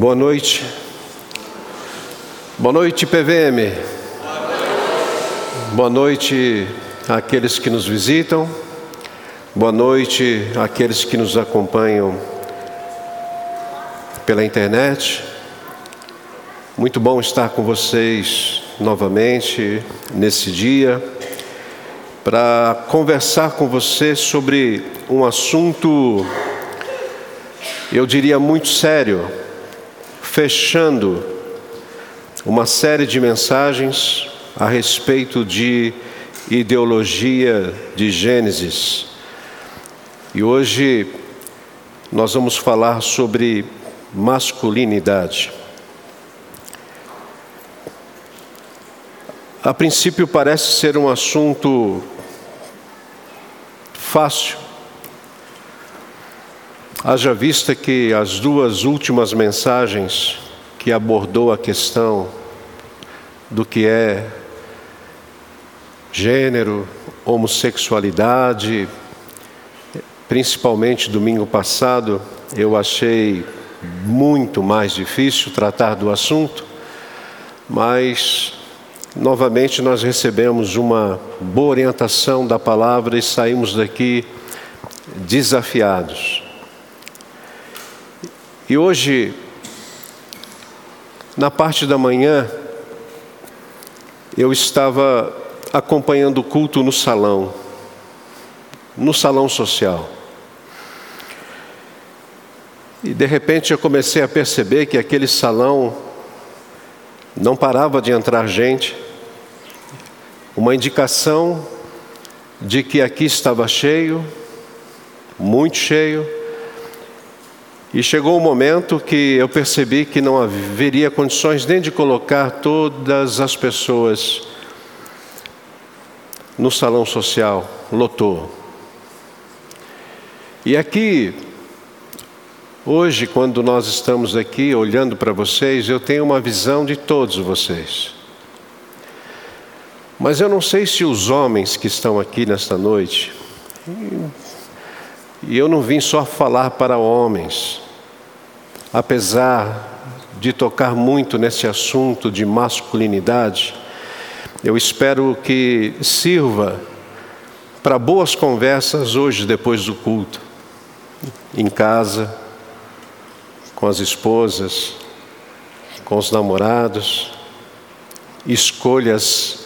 Boa noite. Boa noite, PVM. Boa noite àqueles que nos visitam. Boa noite àqueles que nos acompanham pela internet. Muito bom estar com vocês novamente nesse dia para conversar com você sobre um assunto, eu diria muito sério, fechando uma série de mensagens a respeito de ideologia de Gênesis. E hoje nós vamos falar sobre masculinidade. A princípio parece ser um assunto fácil. Haja vista que as duas últimas mensagens que abordou a questão do que é gênero, homossexualidade, principalmente domingo passado, eu achei muito mais difícil tratar do assunto, mas Novamente nós recebemos uma boa orientação da palavra e saímos daqui desafiados. E hoje, na parte da manhã, eu estava acompanhando o culto no salão, no salão social. E de repente eu comecei a perceber que aquele salão não parava de entrar gente, uma indicação de que aqui estava cheio, muito cheio, e chegou o momento que eu percebi que não haveria condições nem de colocar todas as pessoas no salão social, lotou. E aqui, Hoje, quando nós estamos aqui olhando para vocês, eu tenho uma visão de todos vocês. Mas eu não sei se os homens que estão aqui nesta noite, e eu não vim só falar para homens, apesar de tocar muito nesse assunto de masculinidade, eu espero que sirva para boas conversas hoje, depois do culto, em casa com as esposas, com os namorados, escolhas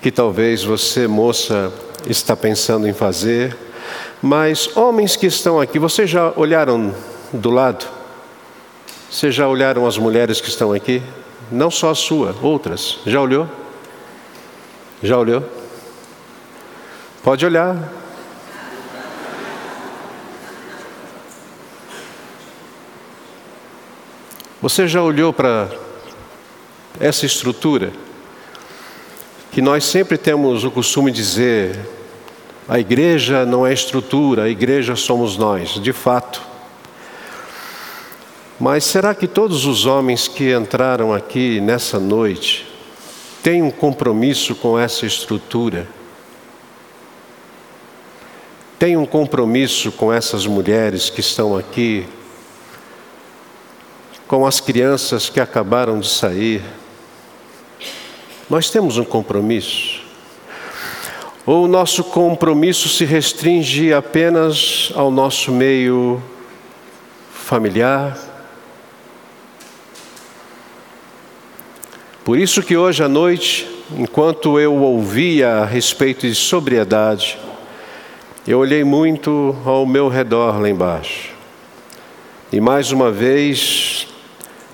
que talvez você, moça, está pensando em fazer. Mas homens que estão aqui, vocês já olharam do lado? Vocês já olharam as mulheres que estão aqui? Não só a sua, outras. Já olhou? Já olhou? Pode olhar. Você já olhou para essa estrutura? Que nós sempre temos o costume de dizer: a igreja não é estrutura, a igreja somos nós, de fato. Mas será que todos os homens que entraram aqui nessa noite têm um compromisso com essa estrutura? Têm um compromisso com essas mulheres que estão aqui com as crianças que acabaram de sair. Nós temos um compromisso. Ou o nosso compromisso se restringe apenas ao nosso meio familiar? Por isso que hoje à noite, enquanto eu ouvia a respeito de sobriedade, eu olhei muito ao meu redor lá embaixo. E mais uma vez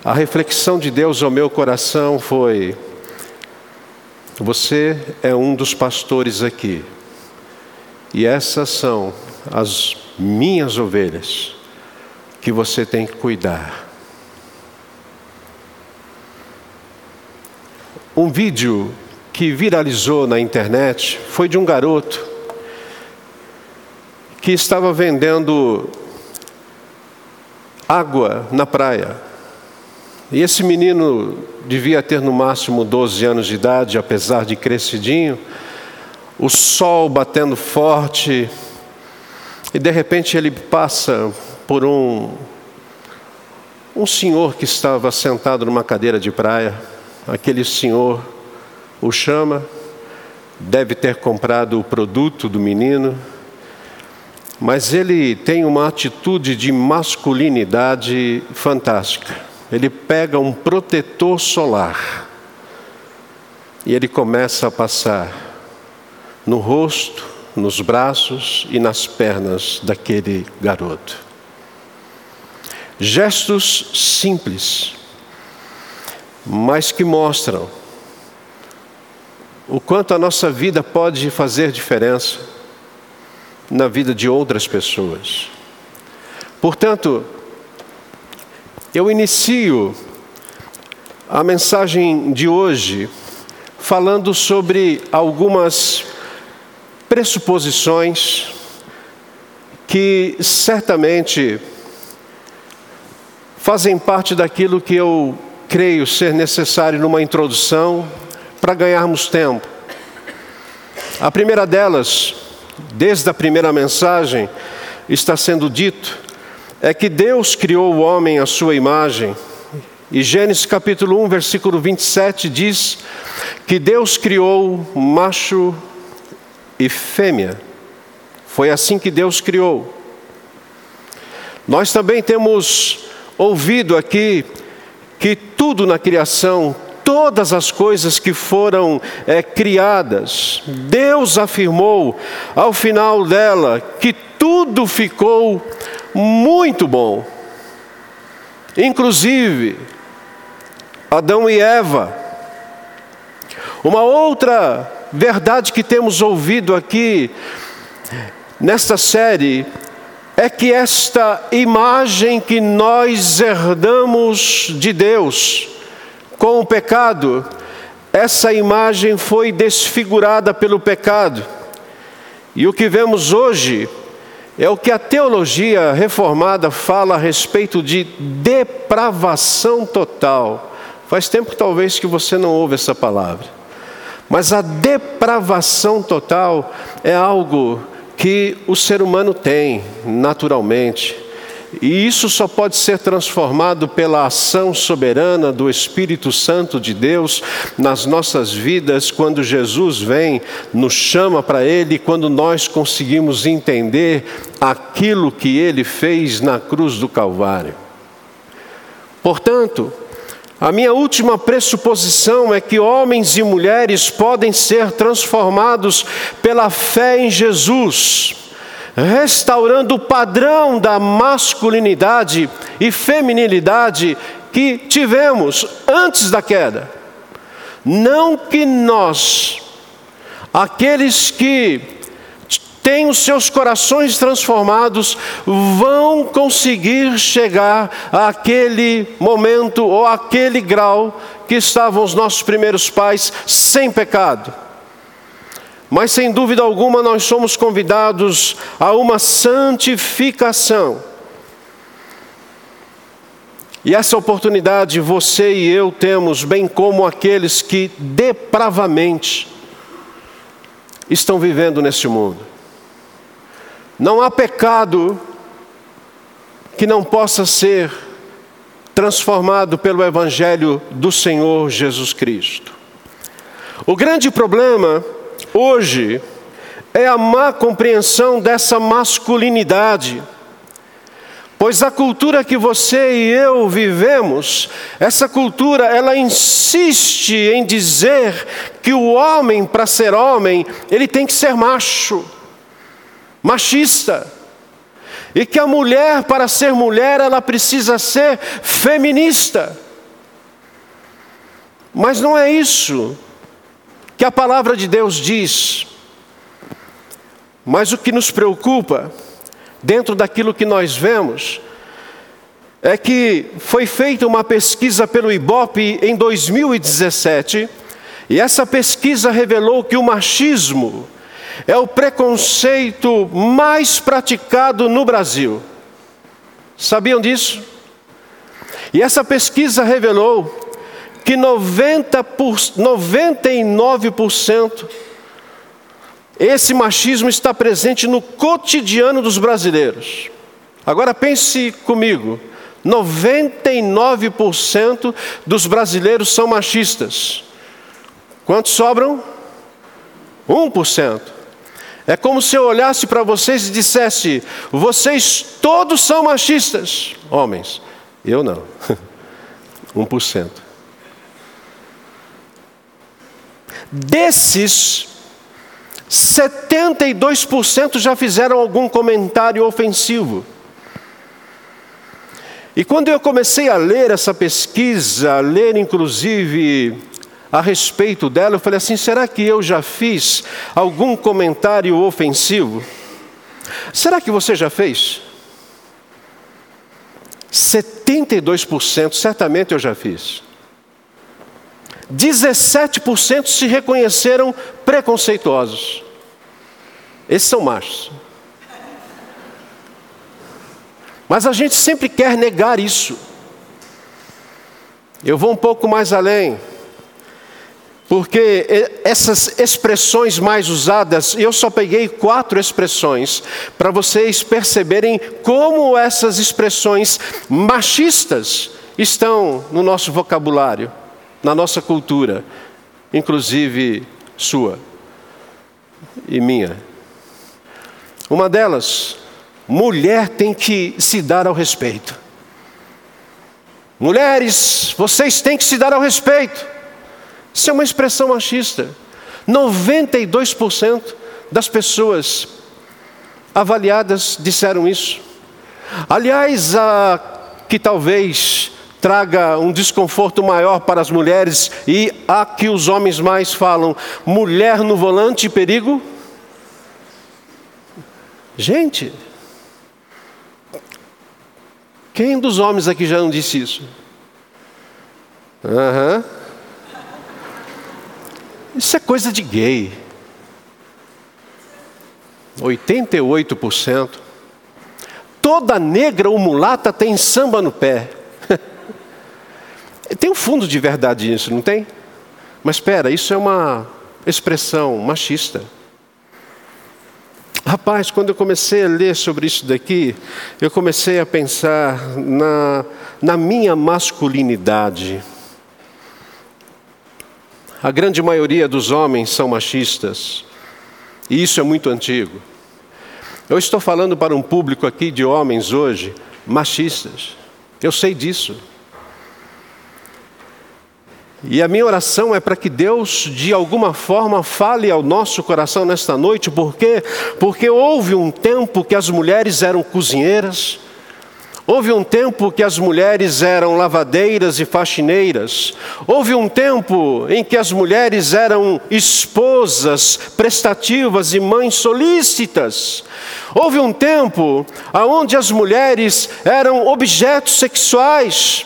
a reflexão de Deus ao meu coração foi: você é um dos pastores aqui, e essas são as minhas ovelhas que você tem que cuidar. Um vídeo que viralizou na internet foi de um garoto que estava vendendo água na praia. E esse menino devia ter no máximo 12 anos de idade, apesar de crescidinho, o sol batendo forte, e de repente ele passa por um, um senhor que estava sentado numa cadeira de praia. Aquele senhor o chama, deve ter comprado o produto do menino, mas ele tem uma atitude de masculinidade fantástica. Ele pega um protetor solar e ele começa a passar no rosto, nos braços e nas pernas daquele garoto. Gestos simples, mas que mostram o quanto a nossa vida pode fazer diferença na vida de outras pessoas. Portanto, eu inicio a mensagem de hoje falando sobre algumas pressuposições que certamente fazem parte daquilo que eu creio ser necessário numa introdução para ganharmos tempo. A primeira delas, desde a primeira mensagem, está sendo dito, é que Deus criou o homem à sua imagem. E Gênesis capítulo 1, versículo 27 diz que Deus criou macho e fêmea. Foi assim que Deus criou. Nós também temos ouvido aqui que tudo na criação, todas as coisas que foram é, criadas, Deus afirmou ao final dela que tudo ficou muito bom, inclusive Adão e Eva. Uma outra verdade que temos ouvido aqui nesta série é que esta imagem que nós herdamos de Deus com o pecado, essa imagem foi desfigurada pelo pecado. E o que vemos hoje é o que a teologia reformada fala a respeito de depravação total. Faz tempo talvez que você não ouve essa palavra. Mas a depravação total é algo que o ser humano tem naturalmente. E isso só pode ser transformado pela ação soberana do Espírito Santo de Deus nas nossas vidas, quando Jesus vem, nos chama para Ele, quando nós conseguimos entender aquilo que Ele fez na cruz do Calvário. Portanto, a minha última pressuposição é que homens e mulheres podem ser transformados pela fé em Jesus, restaurando o padrão da masculinidade e feminilidade que tivemos antes da queda. Não que nós, aqueles que têm os seus corações transformados, vão conseguir chegar àquele momento ou àquele grau que estavam os nossos primeiros pais sem pecado. Mas sem dúvida alguma nós somos convidados a uma santificação. E essa oportunidade você e eu temos, bem como aqueles que depravamente estão vivendo neste mundo. Não há pecado que não possa ser transformado pelo Evangelho do Senhor Jesus Cristo. O grande problema hoje é a má compreensão dessa masculinidade. Pois a cultura que você e eu vivemos, essa cultura, ela insiste em dizer que o homem, para ser homem, ele tem que ser macho machista. E que a mulher, para ser mulher, ela precisa ser feminista. Mas não é isso que a palavra de Deus diz. Mas o que nos preocupa, dentro daquilo que nós vemos, é que foi feita uma pesquisa pelo IBOP em 2017, e essa pesquisa revelou que o machismo é o preconceito mais praticado no Brasil. Sabiam disso? E essa pesquisa revelou que 90 por, 99% esse machismo está presente no cotidiano dos brasileiros. Agora pense comigo: 99% dos brasileiros são machistas. Quantos sobram? 1%. É como se eu olhasse para vocês e dissesse: vocês todos são machistas, homens. Eu não. 1%. Desses, 72% já fizeram algum comentário ofensivo. E quando eu comecei a ler essa pesquisa, a ler inclusive a respeito dela, eu falei assim: será que eu já fiz algum comentário ofensivo? Será que você já fez? 72% certamente eu já fiz. 17% se reconheceram preconceituosos. Esses são machos. Mas a gente sempre quer negar isso. Eu vou um pouco mais além. Porque essas expressões mais usadas, eu só peguei quatro expressões para vocês perceberem como essas expressões machistas estão no nosso vocabulário, na nossa cultura, inclusive sua e minha. Uma delas, mulher tem que se dar ao respeito. Mulheres, vocês têm que se dar ao respeito. Isso é uma expressão machista. 92% das pessoas avaliadas disseram isso. Aliás, a que talvez traga um desconforto maior para as mulheres e a que os homens mais falam: mulher no volante, perigo. Gente, quem dos homens aqui já não disse isso? Aham. Uhum. Isso é coisa de gay. 88%. Toda negra ou mulata tem samba no pé. Tem um fundo de verdade nisso, não tem? Mas espera, isso é uma expressão machista. Rapaz, quando eu comecei a ler sobre isso daqui, eu comecei a pensar na, na minha masculinidade. A grande maioria dos homens são machistas. E isso é muito antigo. Eu estou falando para um público aqui de homens hoje machistas. Eu sei disso. E a minha oração é para que Deus, de alguma forma, fale ao nosso coração nesta noite, porque porque houve um tempo que as mulheres eram cozinheiras, Houve um tempo que as mulheres eram lavadeiras e faxineiras. Houve um tempo em que as mulheres eram esposas prestativas e mães solícitas. Houve um tempo onde as mulheres eram objetos sexuais.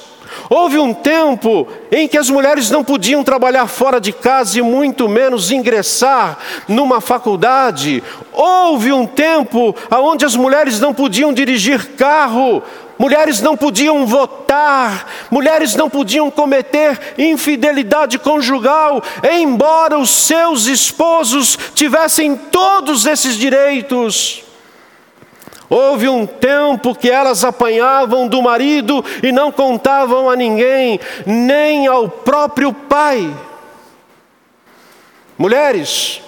Houve um tempo em que as mulheres não podiam trabalhar fora de casa e muito menos ingressar numa faculdade. Houve um tempo onde as mulheres não podiam dirigir carro, mulheres não podiam votar, mulheres não podiam cometer infidelidade conjugal, embora os seus esposos tivessem todos esses direitos. Houve um tempo que elas apanhavam do marido e não contavam a ninguém, nem ao próprio pai. Mulheres,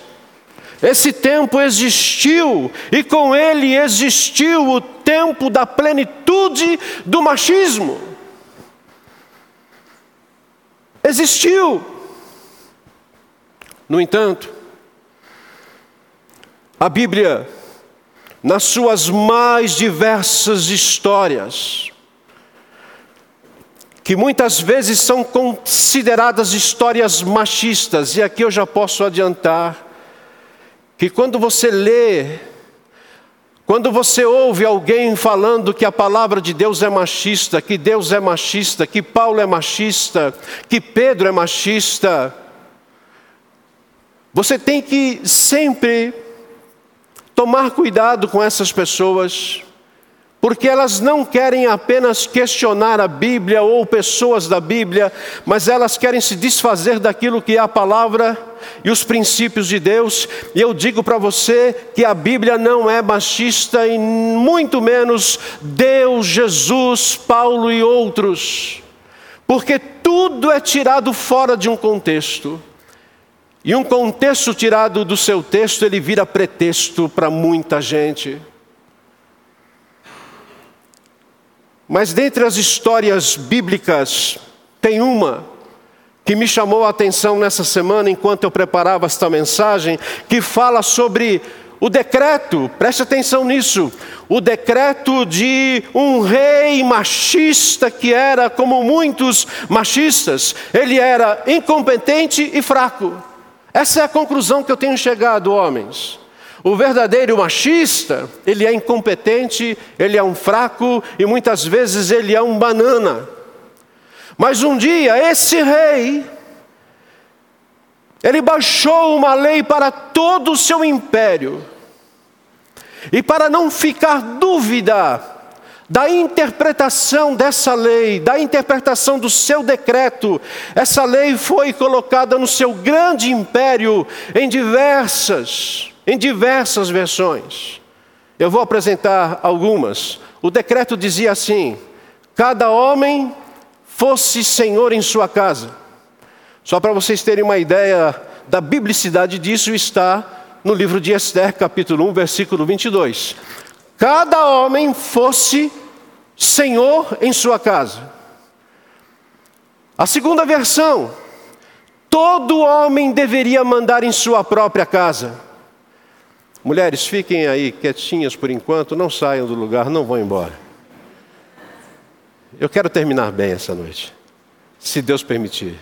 esse tempo existiu e com ele existiu o tempo da plenitude do machismo. Existiu. No entanto, a Bíblia, nas suas mais diversas histórias, que muitas vezes são consideradas histórias machistas, e aqui eu já posso adiantar, que quando você lê, quando você ouve alguém falando que a palavra de Deus é machista, que Deus é machista, que Paulo é machista, que Pedro é machista, você tem que sempre tomar cuidado com essas pessoas, porque elas não querem apenas questionar a Bíblia ou pessoas da Bíblia, mas elas querem se desfazer daquilo que é a palavra e os princípios de Deus. E eu digo para você que a Bíblia não é machista e muito menos Deus, Jesus, Paulo e outros, porque tudo é tirado fora de um contexto. E um contexto tirado do seu texto, ele vira pretexto para muita gente. Mas dentre as histórias bíblicas, tem uma que me chamou a atenção nessa semana enquanto eu preparava esta mensagem, que fala sobre o decreto, preste atenção nisso, o decreto de um rei machista que era como muitos machistas, ele era incompetente e fraco. Essa é a conclusão que eu tenho chegado, homens. O verdadeiro machista, ele é incompetente, ele é um fraco e muitas vezes ele é um banana. Mas um dia esse rei, ele baixou uma lei para todo o seu império. E para não ficar dúvida da interpretação dessa lei, da interpretação do seu decreto, essa lei foi colocada no seu grande império em diversas em diversas versões. Eu vou apresentar algumas. O decreto dizia assim: cada homem fosse senhor em sua casa. Só para vocês terem uma ideia da biblicidade disso, está no livro de Esther, capítulo 1, versículo 22. Cada homem fosse senhor em sua casa. A segunda versão: todo homem deveria mandar em sua própria casa. Mulheres, fiquem aí quietinhas por enquanto, não saiam do lugar, não vão embora. Eu quero terminar bem essa noite, se Deus permitir.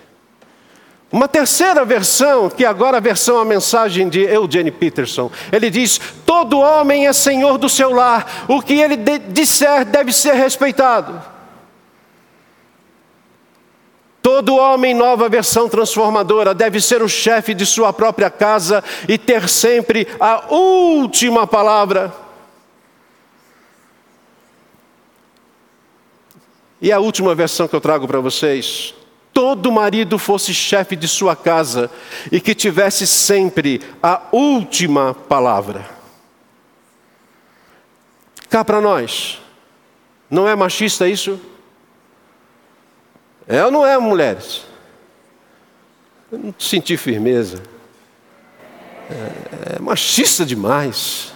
Uma terceira versão, que agora a versão a mensagem de Eugene Peterson, ele diz: todo homem é senhor do seu lar, o que ele disser deve ser respeitado. Todo homem, nova versão transformadora, deve ser o chefe de sua própria casa e ter sempre a última palavra. E a última versão que eu trago para vocês: todo marido fosse chefe de sua casa e que tivesse sempre a última palavra. Cá para nós, não é machista isso? É ou não é, mulheres? Eu não senti firmeza. É, é machista demais.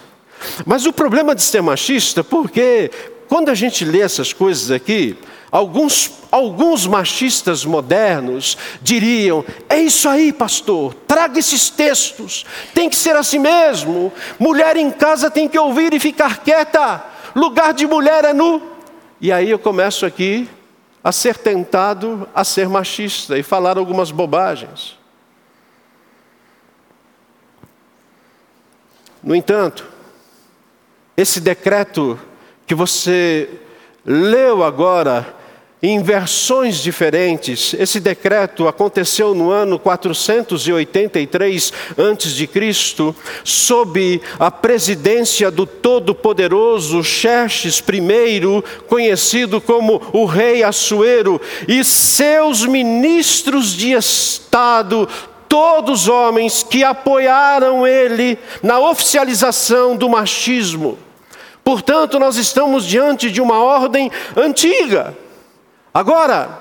Mas o problema de ser machista, porque quando a gente lê essas coisas aqui, alguns, alguns machistas modernos diriam: é isso aí, pastor, traga esses textos, tem que ser assim mesmo. Mulher em casa tem que ouvir e ficar quieta, lugar de mulher é nu. E aí eu começo aqui a ser tentado a ser machista e falar algumas bobagens. No entanto, esse decreto que você leu agora em versões diferentes. Esse decreto aconteceu no ano 483 a.C., sob a presidência do todo-poderoso Xerxes I, conhecido como o rei Assuero, e seus ministros de Estado, todos homens que apoiaram ele na oficialização do machismo. Portanto, nós estamos diante de uma ordem antiga Agora,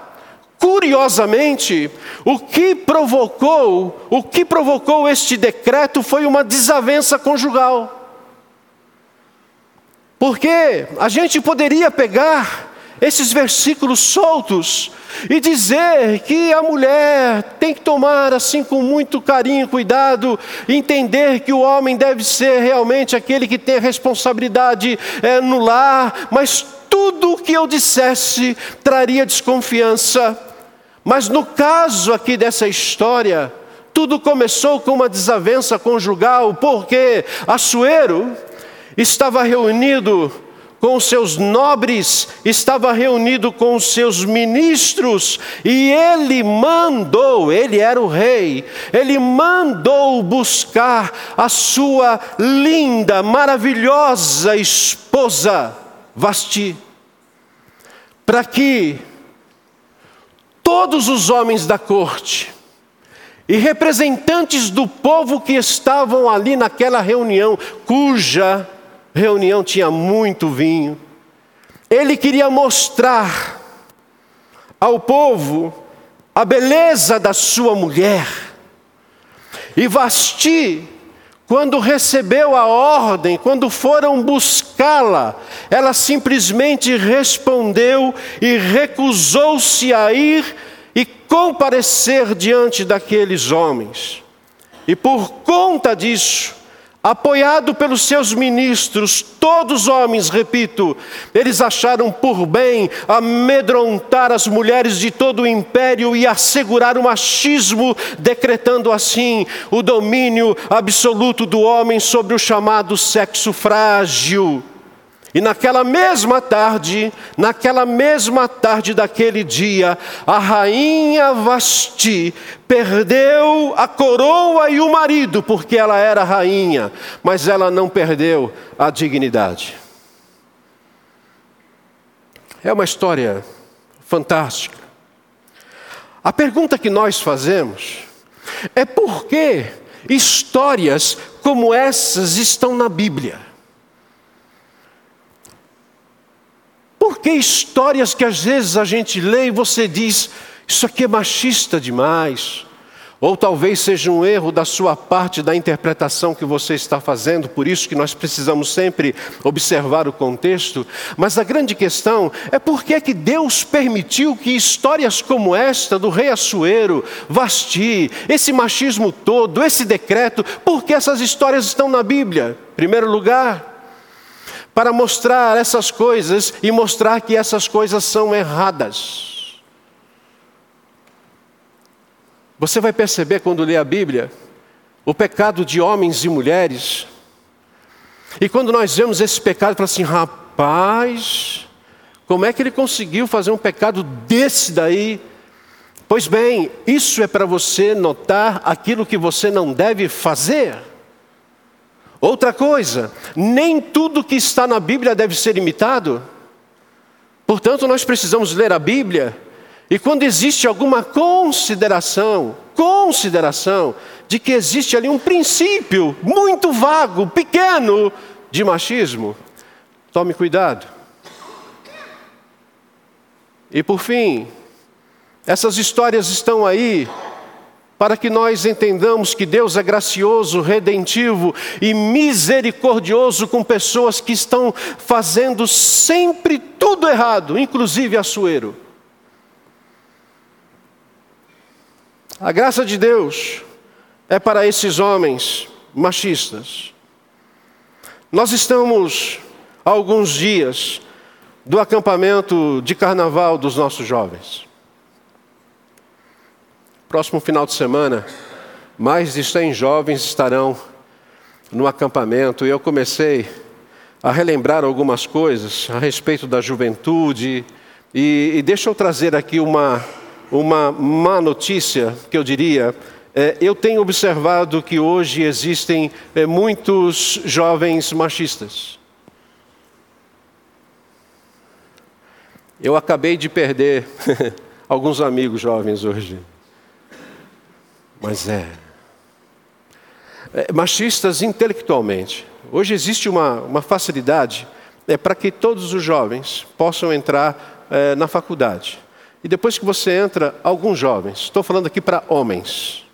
curiosamente, o que provocou, o que provocou este decreto foi uma desavença conjugal. Porque a gente poderia pegar esses versículos soltos e dizer que a mulher tem que tomar assim com muito carinho, cuidado, entender que o homem deve ser realmente aquele que tem a responsabilidade é, no lar, mas tudo o que eu dissesse traria desconfiança. Mas no caso aqui dessa história, tudo começou com uma desavença conjugal, porque Assuero estava reunido com seus nobres, estava reunido com os seus ministros, e ele mandou, ele era o rei, ele mandou buscar a sua linda, maravilhosa esposa Vasti, para que todos os homens da corte e representantes do povo que estavam ali naquela reunião, cuja reunião tinha muito vinho, ele queria mostrar ao povo a beleza da sua mulher. E Vasti, quando recebeu a ordem, quando foram buscá-la, ela simplesmente respondeu e recusou-se a ir e comparecer diante daqueles homens. E por conta disso, apoiado pelos seus ministros, todos homens, repito, eles acharam por bem amedrontar as mulheres de todo o império e assegurar o machismo, decretando assim o domínio absoluto do homem sobre o chamado sexo frágil. E naquela mesma tarde, naquela mesma tarde daquele dia, a rainha Vasti perdeu a coroa e o marido, porque ela era rainha, mas ela não perdeu a dignidade. É uma história fantástica. A pergunta que nós fazemos é por que histórias como essas estão na Bíblia? Por que histórias que às vezes a gente lê e você diz, isso aqui é machista demais? Ou talvez seja um erro da sua parte da interpretação que você está fazendo, por isso que nós precisamos sempre observar o contexto. Mas a grande questão é por que, é que Deus permitiu que histórias como esta do rei Assuero, Vasti, esse machismo todo, esse decreto, por que essas histórias estão na Bíblia? Em primeiro lugar, para mostrar essas coisas e mostrar que essas coisas são erradas. Você vai perceber quando lê a Bíblia o pecado de homens e mulheres. E quando nós vemos esse pecado, fala assim: rapaz, como é que ele conseguiu fazer um pecado desse daí? Pois bem, isso é para você notar aquilo que você não deve fazer. Outra coisa, nem tudo que está na Bíblia deve ser imitado. Portanto, nós precisamos ler a Bíblia e quando existe alguma consideração, consideração de que existe ali um princípio muito vago, pequeno de machismo, tome cuidado. E por fim, essas histórias estão aí para que nós entendamos que Deus é gracioso, redentivo e misericordioso com pessoas que estão fazendo sempre tudo errado, inclusive Açoeiro. A graça de Deus é para esses homens machistas. Nós estamos há alguns dias do acampamento de carnaval dos nossos jovens. Próximo final de semana, mais de 100 jovens estarão no acampamento e eu comecei a relembrar algumas coisas a respeito da juventude. E, e deixa eu trazer aqui uma, uma má notícia que eu diria. É, eu tenho observado que hoje existem é, muitos jovens machistas. Eu acabei de perder alguns amigos jovens hoje. Mas é. é machistas intelectualmente. Hoje existe uma, uma facilidade é, para que todos os jovens possam entrar é, na faculdade. E depois que você entra, alguns jovens, estou falando aqui para homens.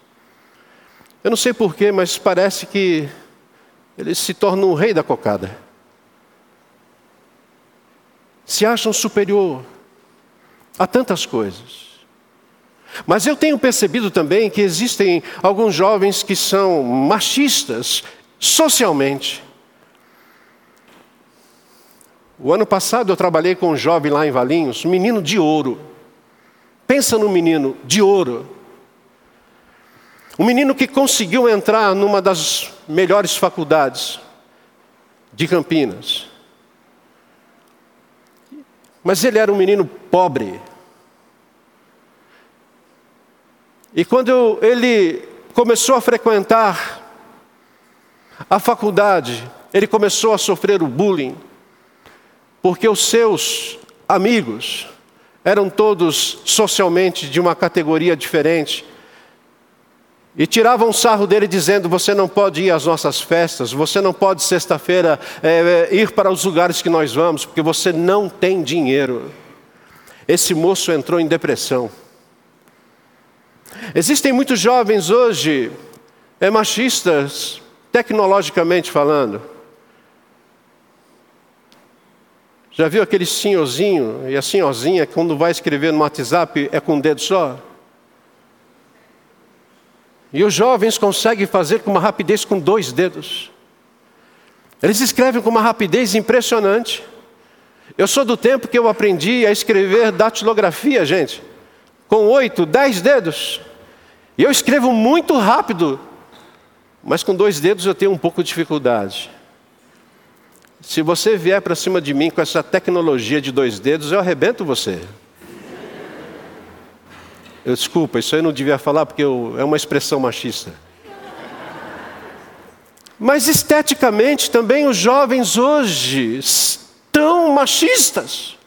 Eu não sei porquê, mas parece que eles se tornam o rei da cocada. Se acham superior a tantas coisas. Mas eu tenho percebido também que existem alguns jovens que são machistas socialmente. O ano passado eu trabalhei com um jovem lá em Valinhos, um menino de ouro. Pensa no menino de ouro. Um menino que conseguiu entrar numa das melhores faculdades de Campinas. Mas ele era um menino pobre. E quando ele começou a frequentar a faculdade, ele começou a sofrer o bullying. porque os seus amigos eram todos socialmente de uma categoria diferente. E tiravam sarro dele dizendo: Você não pode ir às nossas festas, você não pode sexta-feira é, ir para os lugares que nós vamos, porque você não tem dinheiro. Esse moço entrou em depressão. Existem muitos jovens hoje, é, machistas, tecnologicamente falando. Já viu aquele senhorzinho e a senhorzinha quando vai escrever no WhatsApp é com um dedo só? E os jovens conseguem fazer com uma rapidez com dois dedos. Eles escrevem com uma rapidez impressionante. Eu sou do tempo que eu aprendi a escrever datilografia, gente, com oito, dez dedos. Eu escrevo muito rápido, mas com dois dedos eu tenho um pouco de dificuldade. Se você vier para cima de mim com essa tecnologia de dois dedos, eu arrebento você. Eu desculpa, isso eu não devia falar porque eu, é uma expressão machista. Mas esteticamente também os jovens hoje estão machistas.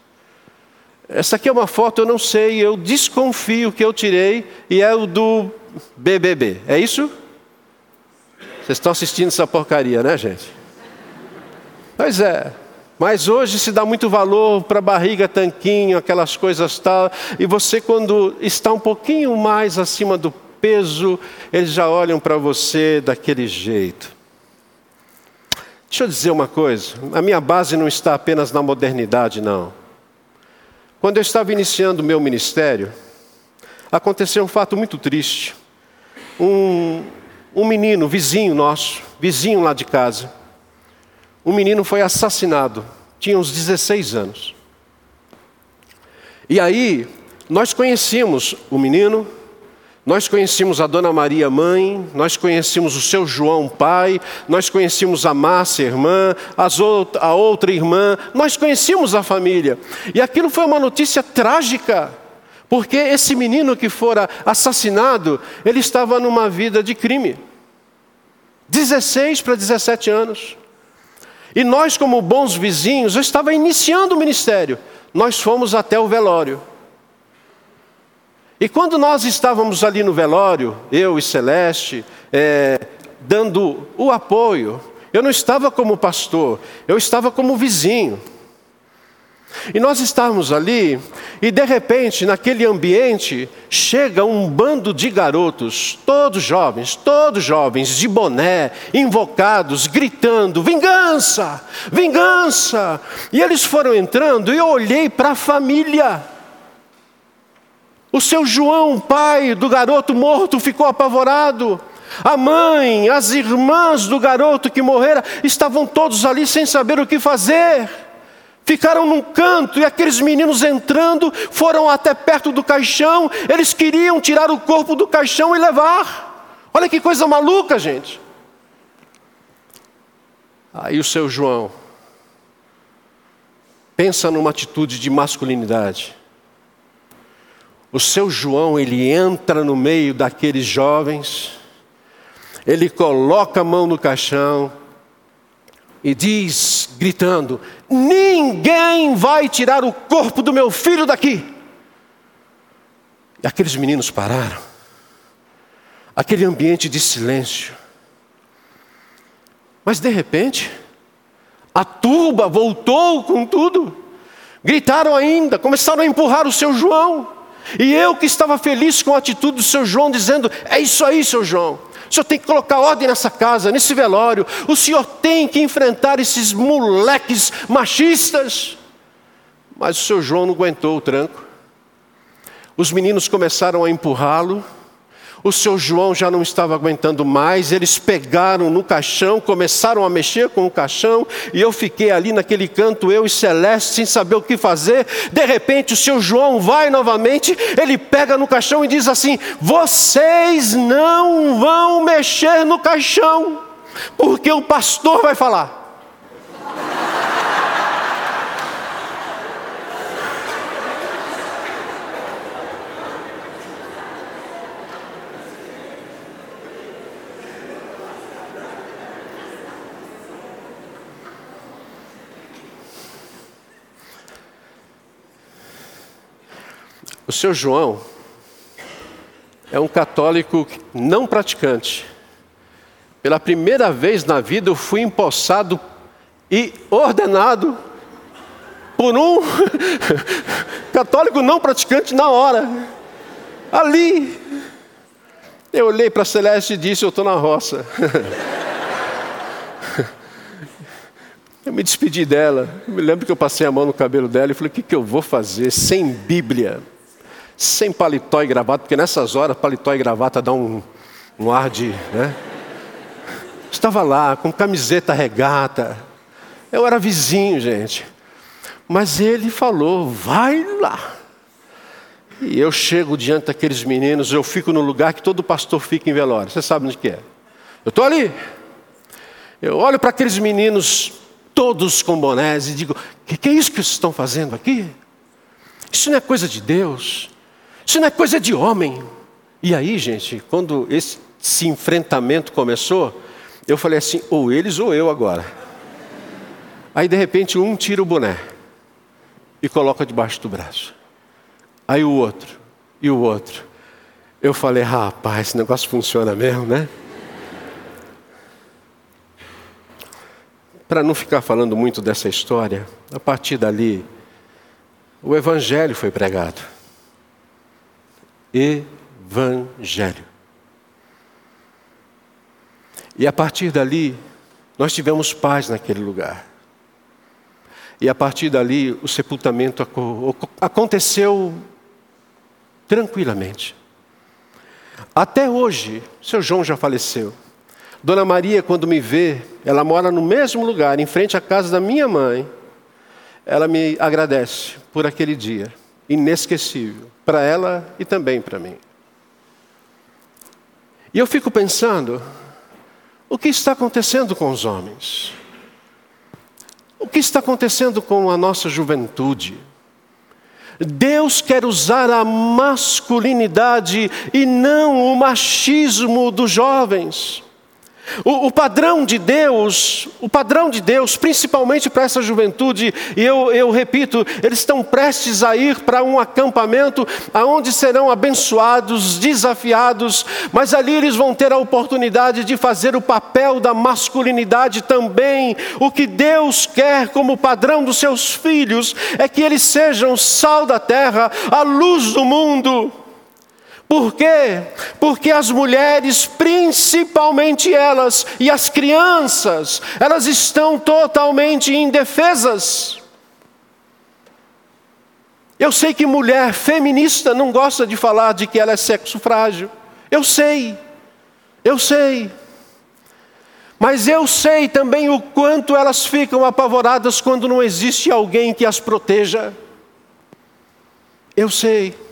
Essa aqui é uma foto, eu não sei, eu desconfio que eu tirei e é o do BBB. É isso? Vocês estão assistindo essa porcaria, né, gente? Pois é. Mas hoje se dá muito valor para barriga, tanquinho, aquelas coisas tal. E você, quando está um pouquinho mais acima do peso, eles já olham para você daquele jeito. Deixa eu dizer uma coisa: a minha base não está apenas na modernidade, não. Quando eu estava iniciando o meu ministério, aconteceu um fato muito triste. Um, um menino, vizinho nosso, vizinho lá de casa, um menino foi assassinado, tinha uns 16 anos. E aí, nós conhecíamos o menino, nós conhecíamos a Dona Maria mãe, nós conhecíamos o seu João pai, nós conhecíamos a Márcia irmã, a outra irmã, nós conhecíamos a família. E aquilo foi uma notícia trágica, porque esse menino que fora assassinado, ele estava numa vida de crime. 16 para 17 anos. E nós, como bons vizinhos, eu estava iniciando o ministério. Nós fomos até o velório. E quando nós estávamos ali no velório, eu e Celeste, é, dando o apoio, eu não estava como pastor, eu estava como vizinho. E nós estávamos ali, e de repente, naquele ambiente, chega um bando de garotos, todos jovens, todos jovens, de boné, invocados, gritando: vingança, vingança. E eles foram entrando, e eu olhei para a família. O seu João, pai do garoto morto, ficou apavorado. A mãe, as irmãs do garoto que morrera, estavam todos ali sem saber o que fazer. Ficaram num canto e aqueles meninos entrando foram até perto do caixão. Eles queriam tirar o corpo do caixão e levar. Olha que coisa maluca, gente. Aí o seu João pensa numa atitude de masculinidade. O seu João, ele entra no meio daqueles jovens, ele coloca a mão no caixão, e diz, gritando: Ninguém vai tirar o corpo do meu filho daqui. E aqueles meninos pararam. Aquele ambiente de silêncio. Mas de repente, a turba voltou com tudo. Gritaram ainda, começaram a empurrar o seu João. E eu que estava feliz com a atitude do seu João, dizendo: É isso aí, seu João. O senhor tem que colocar ordem nessa casa, nesse velório. O senhor tem que enfrentar esses moleques machistas. Mas o seu João não aguentou o tranco. Os meninos começaram a empurrá-lo. O seu João já não estava aguentando mais, eles pegaram no caixão, começaram a mexer com o caixão, e eu fiquei ali naquele canto, eu e Celeste, sem saber o que fazer. De repente, o seu João vai novamente, ele pega no caixão e diz assim: Vocês não vão mexer no caixão, porque o pastor vai falar. Seu João é um católico não praticante. Pela primeira vez na vida eu fui empossado e ordenado por um católico não praticante na hora. Ali. Eu olhei para Celeste e disse: Eu estou na roça. Eu me despedi dela. Eu me lembro que eu passei a mão no cabelo dela e falei: O que, que eu vou fazer sem Bíblia? Sem paletó e gravata, porque nessas horas paletó e gravata dá um, um ar de. Né? Estava lá com camiseta regata. Eu era vizinho, gente. Mas ele falou: vai lá. E eu chego diante daqueles meninos, eu fico no lugar que todo pastor fica em velório. Você sabe onde que é? Eu estou ali. Eu olho para aqueles meninos, todos com bonés, e digo: o que, que é isso que vocês estão fazendo aqui? Isso não é coisa de Deus. Isso não é coisa de homem. E aí, gente, quando esse, esse enfrentamento começou, eu falei assim: ou eles ou eu agora. Aí, de repente, um tira o boné e coloca debaixo do braço. Aí o outro, e o outro. Eu falei, rapaz, esse negócio funciona mesmo, né? Para não ficar falando muito dessa história, a partir dali, o Evangelho foi pregado. Evangelho. E a partir dali, nós tivemos paz naquele lugar. E a partir dali, o sepultamento aconteceu tranquilamente. Até hoje, seu João já faleceu. Dona Maria, quando me vê, ela mora no mesmo lugar, em frente à casa da minha mãe. Ela me agradece por aquele dia inesquecível, para ela e também para mim. E eu fico pensando, o que está acontecendo com os homens? O que está acontecendo com a nossa juventude? Deus quer usar a masculinidade e não o machismo dos jovens. O, o, padrão de Deus, o padrão de Deus, principalmente para essa juventude, e eu, eu repito, eles estão prestes a ir para um acampamento aonde serão abençoados, desafiados, mas ali eles vão ter a oportunidade de fazer o papel da masculinidade também. O que Deus quer como padrão dos seus filhos é que eles sejam sal da terra, a luz do mundo. Por quê? Porque as mulheres, principalmente elas, e as crianças, elas estão totalmente indefesas. Eu sei que mulher feminista não gosta de falar de que ela é sexo frágil. Eu sei, eu sei. Mas eu sei também o quanto elas ficam apavoradas quando não existe alguém que as proteja. Eu sei.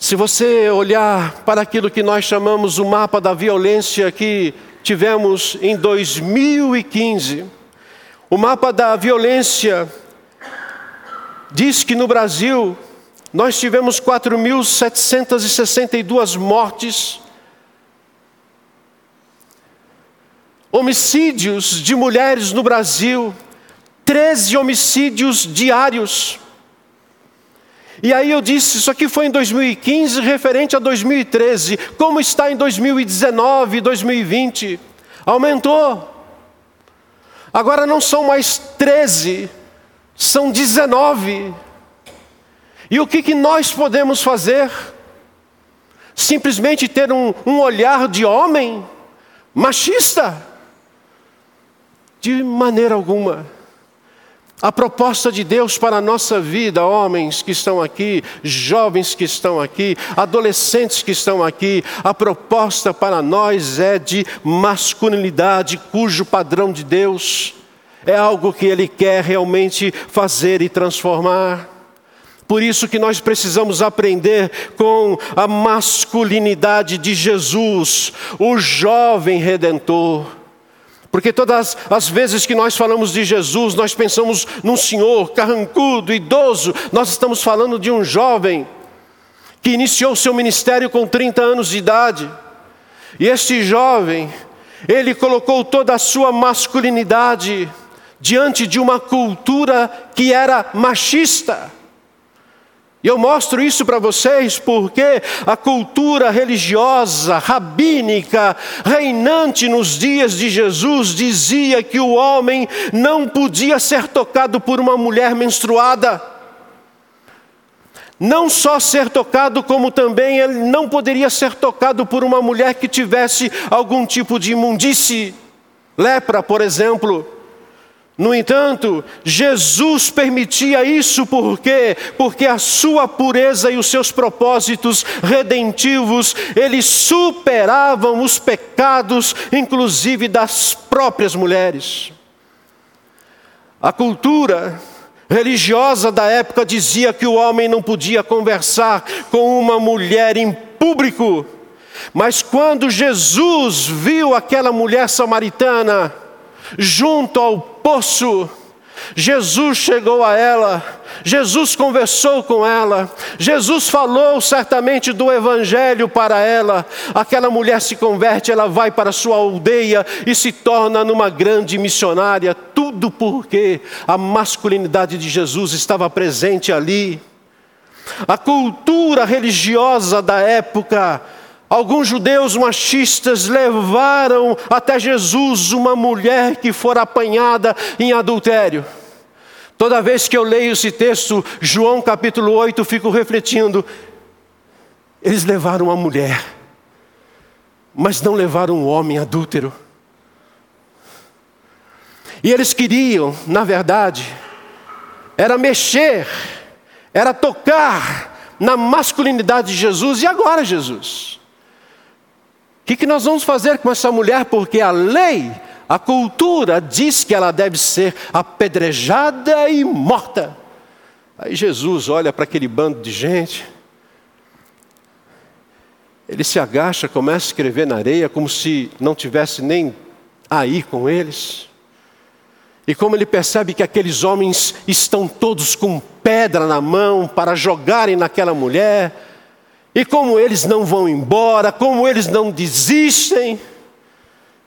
Se você olhar para aquilo que nós chamamos o mapa da violência que tivemos em 2015, o mapa da violência diz que no Brasil nós tivemos 4.762 mortes, homicídios de mulheres no Brasil, 13 homicídios diários. E aí eu disse, isso aqui foi em 2015, referente a 2013. Como está em 2019, 2020? Aumentou. Agora não são mais 13, são 19. E o que, que nós podemos fazer? Simplesmente ter um, um olhar de homem machista? De maneira alguma. A proposta de Deus para a nossa vida, homens que estão aqui, jovens que estão aqui, adolescentes que estão aqui, a proposta para nós é de masculinidade, cujo padrão de Deus é algo que Ele quer realmente fazer e transformar. Por isso que nós precisamos aprender com a masculinidade de Jesus, o jovem redentor porque todas as vezes que nós falamos de Jesus, nós pensamos num senhor carrancudo, idoso, nós estamos falando de um jovem que iniciou seu ministério com 30 anos de idade. E este jovem, ele colocou toda a sua masculinidade diante de uma cultura que era machista. Eu mostro isso para vocês porque a cultura religiosa, rabínica, reinante nos dias de Jesus, dizia que o homem não podia ser tocado por uma mulher menstruada. Não só ser tocado, como também ele não poderia ser tocado por uma mulher que tivesse algum tipo de imundície, lepra, por exemplo. No entanto, Jesus permitia isso por quê? Porque a sua pureza e os seus propósitos redentivos, eles superavam os pecados, inclusive das próprias mulheres. A cultura religiosa da época dizia que o homem não podia conversar com uma mulher em público. Mas quando Jesus viu aquela mulher samaritana junto ao poço, Jesus chegou a ela, Jesus conversou com ela, Jesus falou certamente do Evangelho para ela. Aquela mulher se converte, ela vai para sua aldeia e se torna numa grande missionária. Tudo porque a masculinidade de Jesus estava presente ali. A cultura religiosa da época Alguns judeus machistas levaram até Jesus uma mulher que fora apanhada em adultério. Toda vez que eu leio esse texto, João capítulo 8, fico refletindo. Eles levaram uma mulher, mas não levaram um homem adúltero. E eles queriam, na verdade, era mexer, era tocar na masculinidade de Jesus e agora Jesus que, que nós vamos fazer com essa mulher? Porque a lei, a cultura diz que ela deve ser apedrejada e morta. Aí Jesus olha para aquele bando de gente, ele se agacha, começa a escrever na areia, como se não tivesse nem aí com eles. E como ele percebe que aqueles homens estão todos com pedra na mão para jogarem naquela mulher, e como eles não vão embora, como eles não desistem,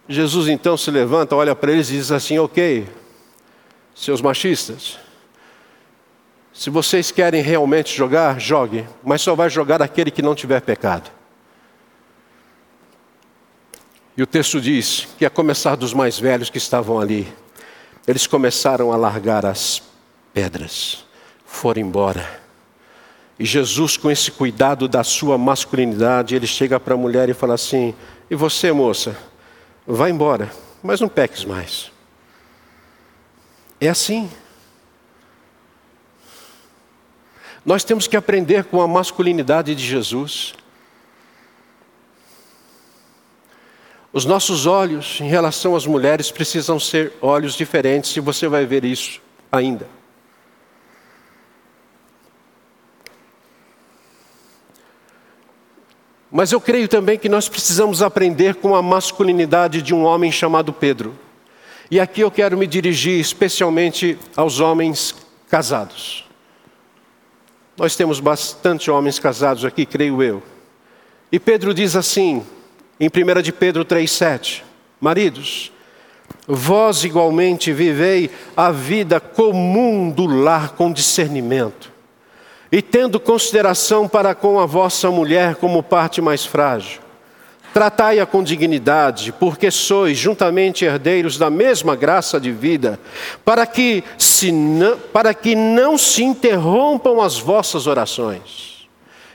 Jesus então se levanta, olha para eles e diz assim: Ok, seus machistas, se vocês querem realmente jogar, jogue, mas só vai jogar aquele que não tiver pecado. E o texto diz que a começar dos mais velhos que estavam ali, eles começaram a largar as pedras, foram embora. E Jesus, com esse cuidado da sua masculinidade, ele chega para a mulher e fala assim: E você, moça, vai embora, mas não peques mais. É assim. Nós temos que aprender com a masculinidade de Jesus. Os nossos olhos em relação às mulheres precisam ser olhos diferentes, e você vai ver isso ainda. Mas eu creio também que nós precisamos aprender com a masculinidade de um homem chamado Pedro. E aqui eu quero me dirigir especialmente aos homens casados. Nós temos bastante homens casados aqui, creio eu. E Pedro diz assim, em 1 de Pedro 3,7: Maridos, vós igualmente vivei a vida comum do lar com discernimento e tendo consideração para com a vossa mulher como parte mais frágil. Tratai-a com dignidade, porque sois juntamente herdeiros da mesma graça de vida, para que, se não, para que não se interrompam as vossas orações.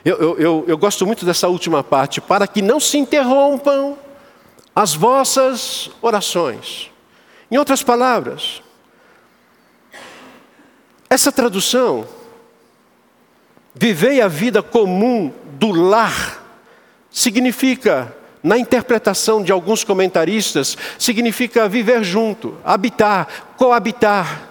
Eu, eu, eu, eu gosto muito dessa última parte, para que não se interrompam as vossas orações. Em outras palavras, essa tradução Vivei a vida comum do lar significa, na interpretação de alguns comentaristas, significa viver junto, habitar, coabitar.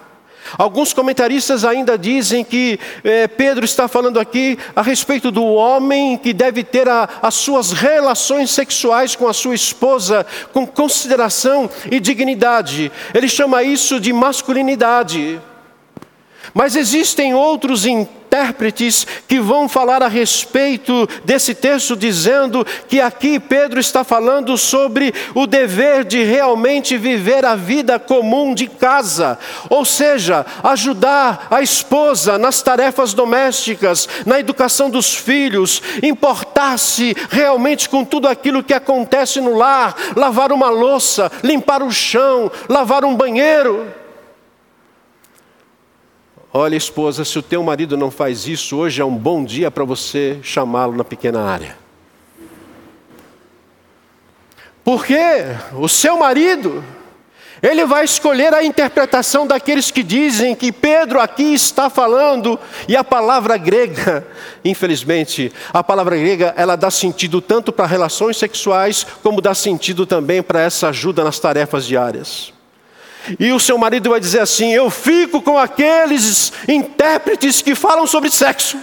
Alguns comentaristas ainda dizem que eh, Pedro está falando aqui a respeito do homem que deve ter a, as suas relações sexuais com a sua esposa com consideração e dignidade. Ele chama isso de masculinidade. Mas existem outros intérpretes que vão falar a respeito desse texto, dizendo que aqui Pedro está falando sobre o dever de realmente viver a vida comum de casa, ou seja, ajudar a esposa nas tarefas domésticas, na educação dos filhos, importar-se realmente com tudo aquilo que acontece no lar, lavar uma louça, limpar o chão, lavar um banheiro. Olha, esposa, se o teu marido não faz isso, hoje é um bom dia para você chamá-lo na pequena área. Porque o seu marido, ele vai escolher a interpretação daqueles que dizem que Pedro aqui está falando, e a palavra grega, infelizmente, a palavra grega, ela dá sentido tanto para relações sexuais, como dá sentido também para essa ajuda nas tarefas diárias. E o seu marido vai dizer assim: Eu fico com aqueles intérpretes que falam sobre sexo.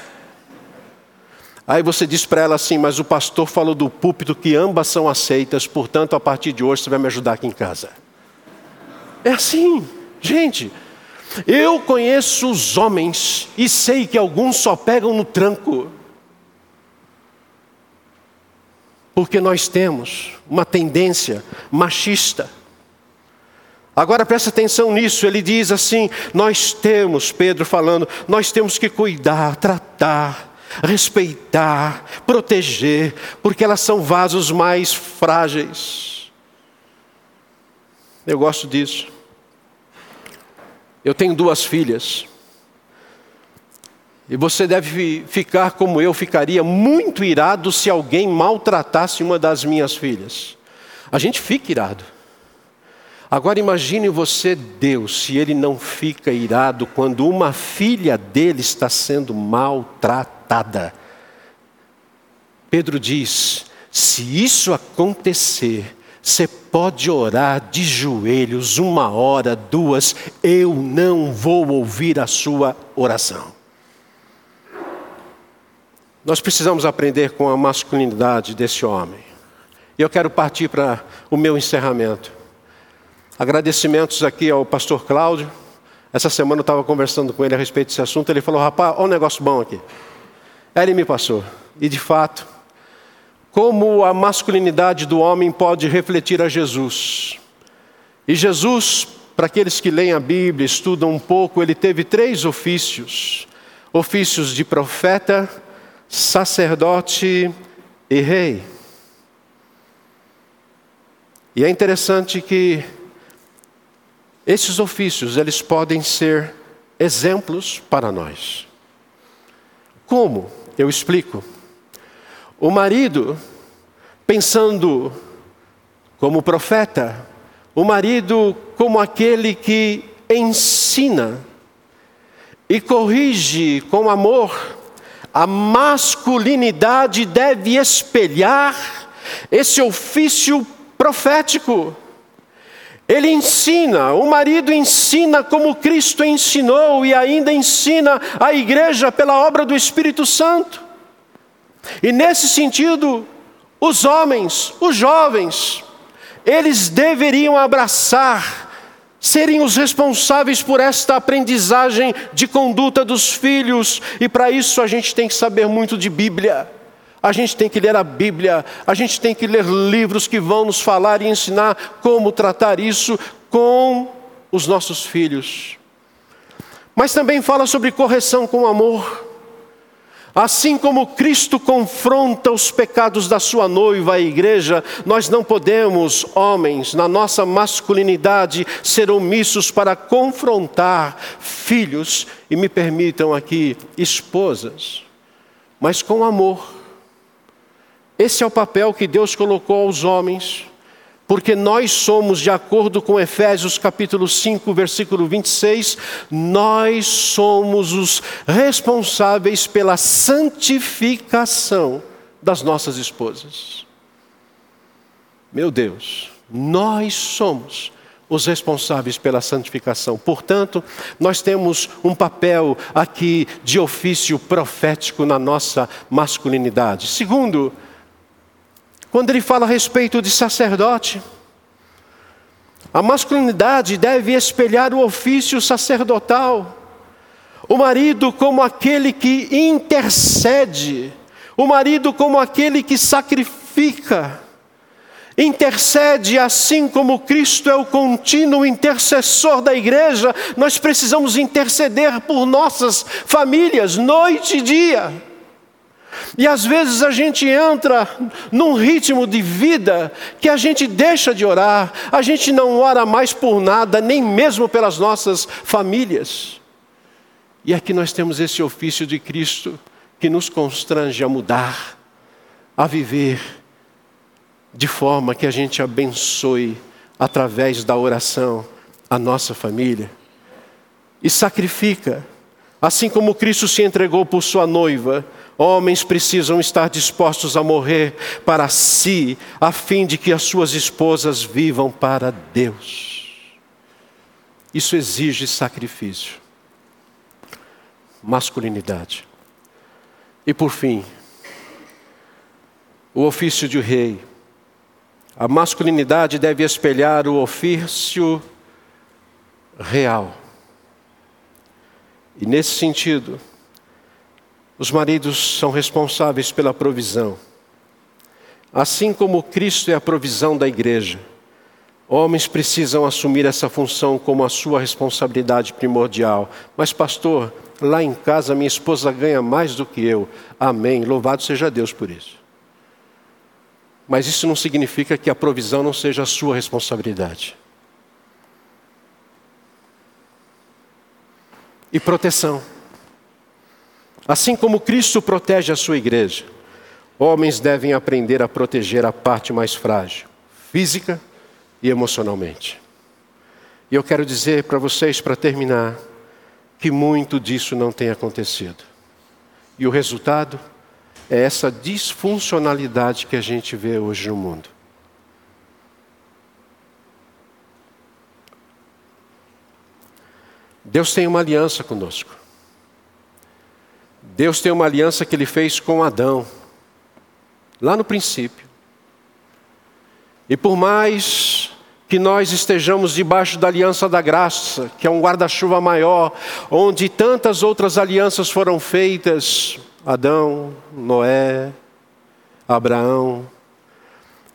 Aí você diz para ela assim: Mas o pastor falou do púlpito que ambas são aceitas, portanto, a partir de hoje você vai me ajudar aqui em casa. É assim, gente. Eu conheço os homens e sei que alguns só pegam no tranco. Porque nós temos uma tendência machista Agora presta atenção nisso, ele diz assim: nós temos, Pedro falando, nós temos que cuidar, tratar, respeitar, proteger, porque elas são vasos mais frágeis. Eu gosto disso. Eu tenho duas filhas. E você deve ficar como eu ficaria, muito irado se alguém maltratasse uma das minhas filhas. A gente fica irado. Agora imagine você, Deus, se ele não fica irado quando uma filha dele está sendo maltratada. Pedro diz: se isso acontecer, você pode orar de joelhos uma hora, duas, eu não vou ouvir a sua oração. Nós precisamos aprender com a masculinidade desse homem. Eu quero partir para o meu encerramento. Agradecimentos aqui ao pastor Cláudio. Essa semana eu estava conversando com ele a respeito desse assunto. Ele falou: rapaz, olha um negócio bom aqui. Ele me passou. E de fato, como a masculinidade do homem pode refletir a Jesus. E Jesus, para aqueles que leem a Bíblia, estudam um pouco, ele teve três ofícios: ofícios de profeta, sacerdote e rei. E é interessante que esses ofícios, eles podem ser exemplos para nós. Como? Eu explico. O marido, pensando como profeta, o marido como aquele que ensina e corrige com amor, a masculinidade deve espelhar esse ofício profético. Ele ensina, o marido ensina como Cristo ensinou e ainda ensina a igreja pela obra do Espírito Santo. E nesse sentido, os homens, os jovens, eles deveriam abraçar, serem os responsáveis por esta aprendizagem de conduta dos filhos, e para isso a gente tem que saber muito de Bíblia. A gente tem que ler a Bíblia, a gente tem que ler livros que vão nos falar e ensinar como tratar isso com os nossos filhos. Mas também fala sobre correção com amor. Assim como Cristo confronta os pecados da sua noiva, a igreja, nós não podemos, homens, na nossa masculinidade, ser omissos para confrontar filhos, e me permitam aqui, esposas, mas com amor esse é o papel que Deus colocou aos homens, porque nós somos, de acordo com Efésios capítulo 5, versículo 26, nós somos os responsáveis pela santificação das nossas esposas. Meu Deus, nós somos os responsáveis pela santificação. Portanto, nós temos um papel aqui de ofício profético na nossa masculinidade. Segundo, quando ele fala a respeito de sacerdote, a masculinidade deve espelhar o ofício sacerdotal. o marido como aquele que intercede, o marido como aquele que sacrifica, intercede assim como Cristo é o contínuo intercessor da igreja, nós precisamos interceder por nossas famílias, noite e dia. E às vezes a gente entra num ritmo de vida que a gente deixa de orar, a gente não ora mais por nada, nem mesmo pelas nossas famílias. E aqui nós temos esse ofício de Cristo que nos constrange a mudar, a viver de forma que a gente abençoe através da oração a nossa família e sacrifica, assim como Cristo se entregou por sua noiva Homens precisam estar dispostos a morrer para si, a fim de que as suas esposas vivam para Deus. Isso exige sacrifício, masculinidade. E por fim, o ofício de rei. A masculinidade deve espelhar o ofício real. E nesse sentido, os maridos são responsáveis pela provisão. Assim como Cristo é a provisão da igreja, homens precisam assumir essa função como a sua responsabilidade primordial. Mas, pastor, lá em casa minha esposa ganha mais do que eu. Amém. Louvado seja Deus por isso. Mas isso não significa que a provisão não seja a sua responsabilidade. E proteção. Assim como Cristo protege a sua igreja, homens devem aprender a proteger a parte mais frágil, física e emocionalmente. E eu quero dizer para vocês, para terminar, que muito disso não tem acontecido. E o resultado é essa disfuncionalidade que a gente vê hoje no mundo. Deus tem uma aliança conosco. Deus tem uma aliança que ele fez com Adão, lá no princípio. E por mais que nós estejamos debaixo da aliança da graça, que é um guarda-chuva maior, onde tantas outras alianças foram feitas Adão, Noé, Abraão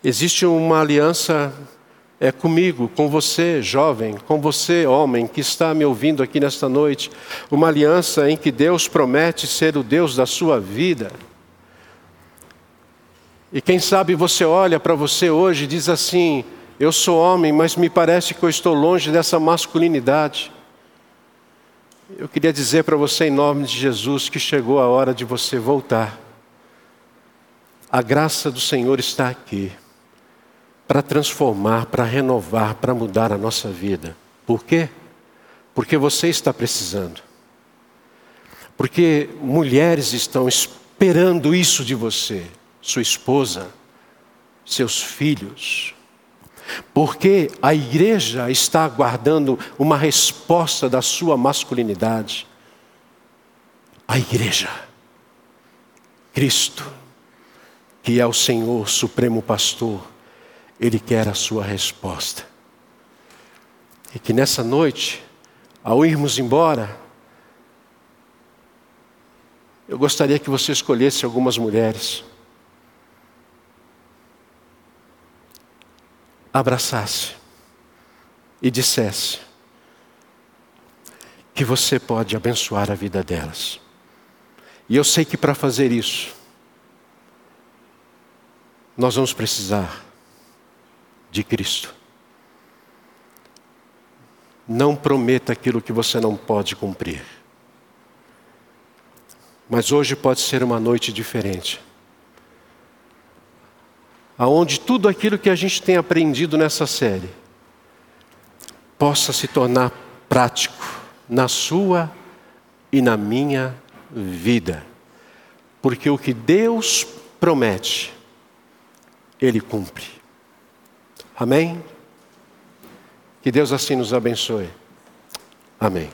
existe uma aliança é comigo, com você, jovem, com você, homem, que está me ouvindo aqui nesta noite, uma aliança em que Deus promete ser o Deus da sua vida. E quem sabe você olha para você hoje e diz assim: Eu sou homem, mas me parece que eu estou longe dessa masculinidade. Eu queria dizer para você, em nome de Jesus, que chegou a hora de você voltar. A graça do Senhor está aqui para transformar, para renovar, para mudar a nossa vida. Por quê? Porque você está precisando. Porque mulheres estão esperando isso de você, sua esposa, seus filhos. Porque a igreja está aguardando uma resposta da sua masculinidade. A igreja, Cristo, que é o Senhor Supremo Pastor, ele quer a sua resposta. E que nessa noite, ao irmos embora, eu gostaria que você escolhesse algumas mulheres, abraçasse e dissesse que você pode abençoar a vida delas. E eu sei que para fazer isso, nós vamos precisar de Cristo. Não prometa aquilo que você não pode cumprir. Mas hoje pode ser uma noite diferente. Aonde tudo aquilo que a gente tem aprendido nessa série possa se tornar prático na sua e na minha vida. Porque o que Deus promete, Ele cumpre. Amém? Que Deus assim nos abençoe. Amém.